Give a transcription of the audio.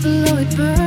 below it burns.